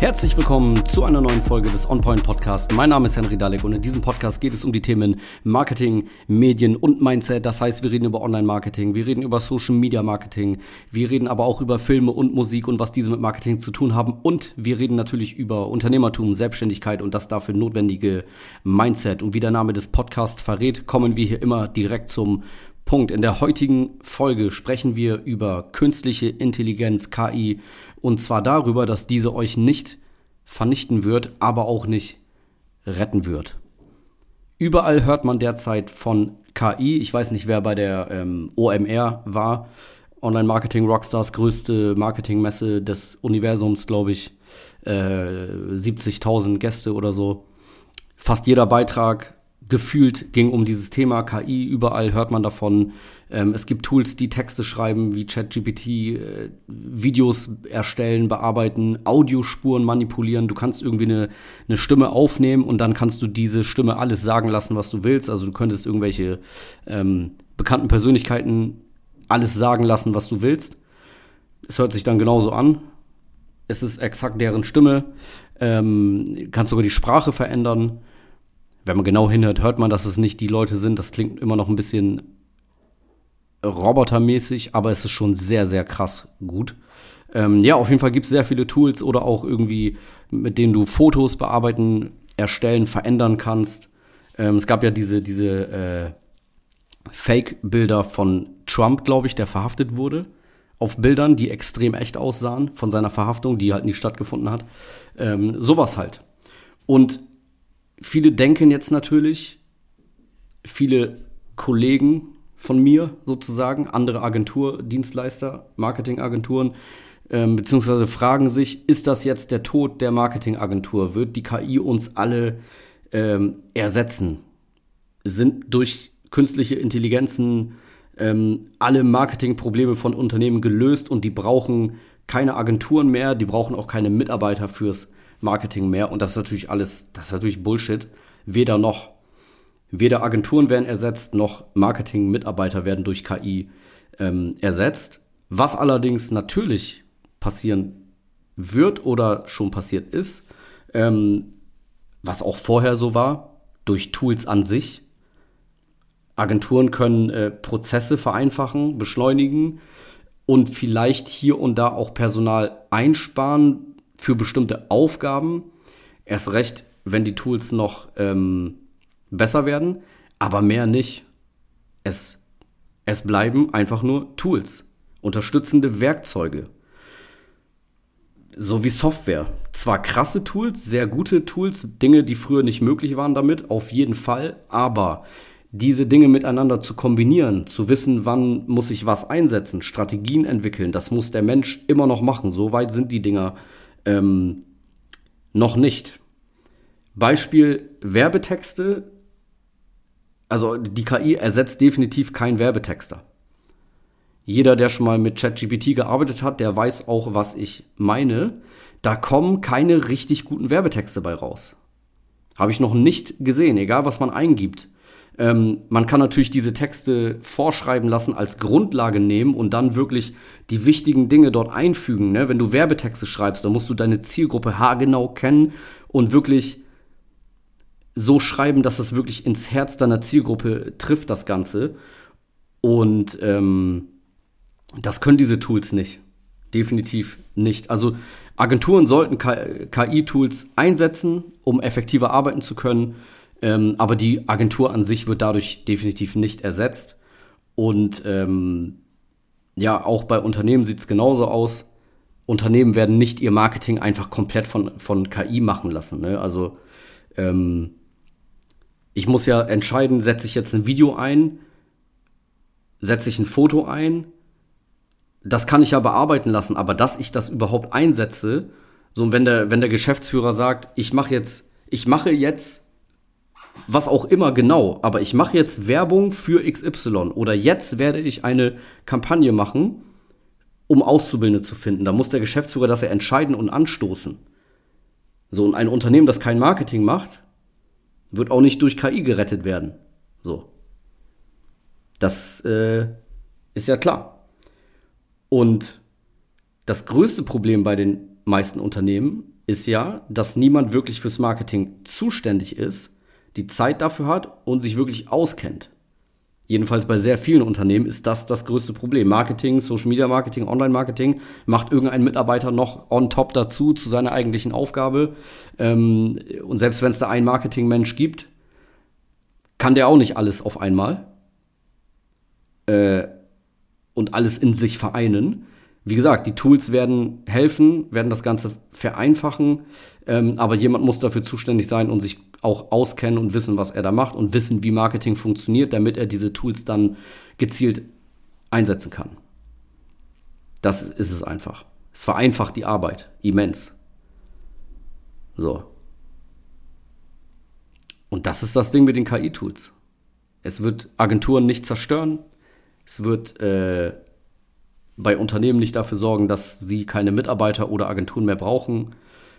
Herzlich willkommen zu einer neuen Folge des OnPoint Podcast. Mein Name ist Henry Dalek und in diesem Podcast geht es um die Themen Marketing, Medien und Mindset. Das heißt, wir reden über Online-Marketing, wir reden über Social-Media-Marketing, wir reden aber auch über Filme und Musik und was diese mit Marketing zu tun haben und wir reden natürlich über Unternehmertum, Selbstständigkeit und das dafür notwendige Mindset. Und wie der Name des Podcasts verrät, kommen wir hier immer direkt zum Punkt. In der heutigen Folge sprechen wir über künstliche Intelligenz, KI, und zwar darüber, dass diese euch nicht vernichten wird, aber auch nicht retten wird. Überall hört man derzeit von KI. Ich weiß nicht, wer bei der ähm, OMR war. Online Marketing Rockstars größte Marketingmesse des Universums, glaube ich. Äh, 70.000 Gäste oder so. Fast jeder Beitrag gefühlt ging um dieses Thema KI. Überall hört man davon. Ähm, es gibt Tools, die Texte schreiben, wie ChatGPT, äh, Videos erstellen, bearbeiten, Audiospuren manipulieren. Du kannst irgendwie eine, eine Stimme aufnehmen und dann kannst du diese Stimme alles sagen lassen, was du willst. Also du könntest irgendwelche ähm, bekannten Persönlichkeiten alles sagen lassen, was du willst. Es hört sich dann genauso an. Es ist exakt deren Stimme. Ähm, kannst sogar die Sprache verändern wenn man genau hinhört, hört man, dass es nicht die Leute sind. Das klingt immer noch ein bisschen robotermäßig, aber es ist schon sehr, sehr krass gut. Ähm, ja, auf jeden Fall gibt es sehr viele Tools oder auch irgendwie, mit denen du Fotos bearbeiten, erstellen, verändern kannst. Ähm, es gab ja diese, diese äh, Fake-Bilder von Trump, glaube ich, der verhaftet wurde. Auf Bildern, die extrem echt aussahen von seiner Verhaftung, die halt nicht stattgefunden hat. Ähm, sowas halt. Und viele denken jetzt natürlich, viele Kollegen von mir sozusagen, andere Agenturdienstleister, Marketingagenturen, ähm, beziehungsweise fragen sich, ist das jetzt der Tod der Marketingagentur? Wird die KI uns alle ähm, ersetzen? Sind durch künstliche Intelligenzen ähm, alle Marketingprobleme von Unternehmen gelöst und die brauchen keine Agenturen mehr, die brauchen auch keine Mitarbeiter fürs Marketing mehr. Und das ist natürlich alles, das ist natürlich Bullshit. Weder noch. Weder Agenturen werden ersetzt, noch Marketing-Mitarbeiter werden durch KI ähm, ersetzt. Was allerdings natürlich passieren wird oder schon passiert ist, ähm, was auch vorher so war, durch Tools an sich. Agenturen können äh, Prozesse vereinfachen, beschleunigen und vielleicht hier und da auch Personal einsparen, für bestimmte Aufgaben. Erst recht, wenn die Tools noch ähm, besser werden, aber mehr nicht. Es, es bleiben einfach nur Tools, unterstützende Werkzeuge. So wie Software. Zwar krasse Tools, sehr gute Tools, Dinge, die früher nicht möglich waren damit, auf jeden Fall, aber diese Dinge miteinander zu kombinieren, zu wissen, wann muss ich was einsetzen, Strategien entwickeln, das muss der Mensch immer noch machen. So weit sind die Dinger ähm, noch nicht. Beispiel Werbetexte. Also die KI ersetzt definitiv keinen Werbetexter. Jeder, der schon mal mit ChatGPT gearbeitet hat, der weiß auch, was ich meine. Da kommen keine richtig guten Werbetexte bei raus. Habe ich noch nicht gesehen, egal was man eingibt. Ähm, man kann natürlich diese Texte vorschreiben lassen, als Grundlage nehmen und dann wirklich die wichtigen Dinge dort einfügen. Ne? Wenn du Werbetexte schreibst, dann musst du deine Zielgruppe haargenau kennen und wirklich so schreiben, dass es wirklich ins Herz deiner Zielgruppe trifft, das Ganze. Und ähm, das können diese Tools nicht. Definitiv nicht. Also Agenturen sollten KI-Tools einsetzen, um effektiver arbeiten zu können. Ähm, aber die Agentur an sich wird dadurch definitiv nicht ersetzt. Und ähm, ja, auch bei Unternehmen sieht es genauso aus. Unternehmen werden nicht ihr Marketing einfach komplett von, von KI machen lassen. Ne? Also ähm, ich muss ja entscheiden, setze ich jetzt ein Video ein, setze ich ein Foto ein. Das kann ich ja bearbeiten lassen, aber dass ich das überhaupt einsetze, so wenn der, wenn der Geschäftsführer sagt, ich mache jetzt, ich mache jetzt was auch immer genau, aber ich mache jetzt Werbung für XY oder jetzt werde ich eine Kampagne machen, um Auszubildende zu finden. Da muss der Geschäftsführer das ja entscheiden und anstoßen. So, und ein Unternehmen, das kein Marketing macht, wird auch nicht durch KI gerettet werden. So. Das äh, ist ja klar. Und das größte Problem bei den meisten Unternehmen ist ja, dass niemand wirklich fürs Marketing zuständig ist, die Zeit dafür hat und sich wirklich auskennt. Jedenfalls bei sehr vielen Unternehmen ist das das größte Problem. Marketing, Social Media Marketing, Online Marketing macht irgendein Mitarbeiter noch on top dazu zu seiner eigentlichen Aufgabe. Ähm, und selbst wenn es da einen Marketingmensch gibt, kann der auch nicht alles auf einmal äh, und alles in sich vereinen. Wie gesagt, die Tools werden helfen, werden das Ganze vereinfachen, ähm, aber jemand muss dafür zuständig sein und sich auch auskennen und wissen, was er da macht und wissen, wie Marketing funktioniert, damit er diese Tools dann gezielt einsetzen kann. Das ist es einfach. Es vereinfacht die Arbeit immens. So. Und das ist das Ding mit den KI-Tools. Es wird Agenturen nicht zerstören. Es wird äh, bei Unternehmen nicht dafür sorgen, dass sie keine Mitarbeiter oder Agenturen mehr brauchen.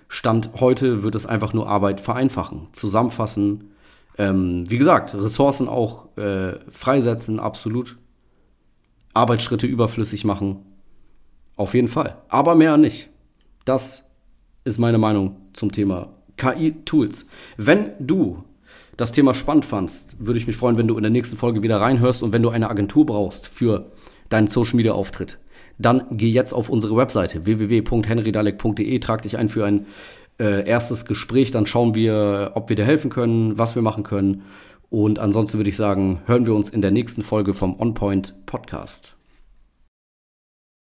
Stand heute wird es einfach nur Arbeit vereinfachen, zusammenfassen. Ähm, wie gesagt, Ressourcen auch äh, freisetzen, absolut. Arbeitsschritte überflüssig machen. Auf jeden Fall. Aber mehr nicht. Das ist meine Meinung zum Thema KI-Tools. Wenn du das Thema spannend fandst, würde ich mich freuen, wenn du in der nächsten Folge wieder reinhörst und wenn du eine Agentur brauchst für deinen Social Media Auftritt dann geh jetzt auf unsere Webseite www.henrydalek.de, trag dich ein für ein äh, erstes Gespräch, dann schauen wir, ob wir dir helfen können, was wir machen können. Und ansonsten würde ich sagen, hören wir uns in der nächsten Folge vom OnPoint Podcast.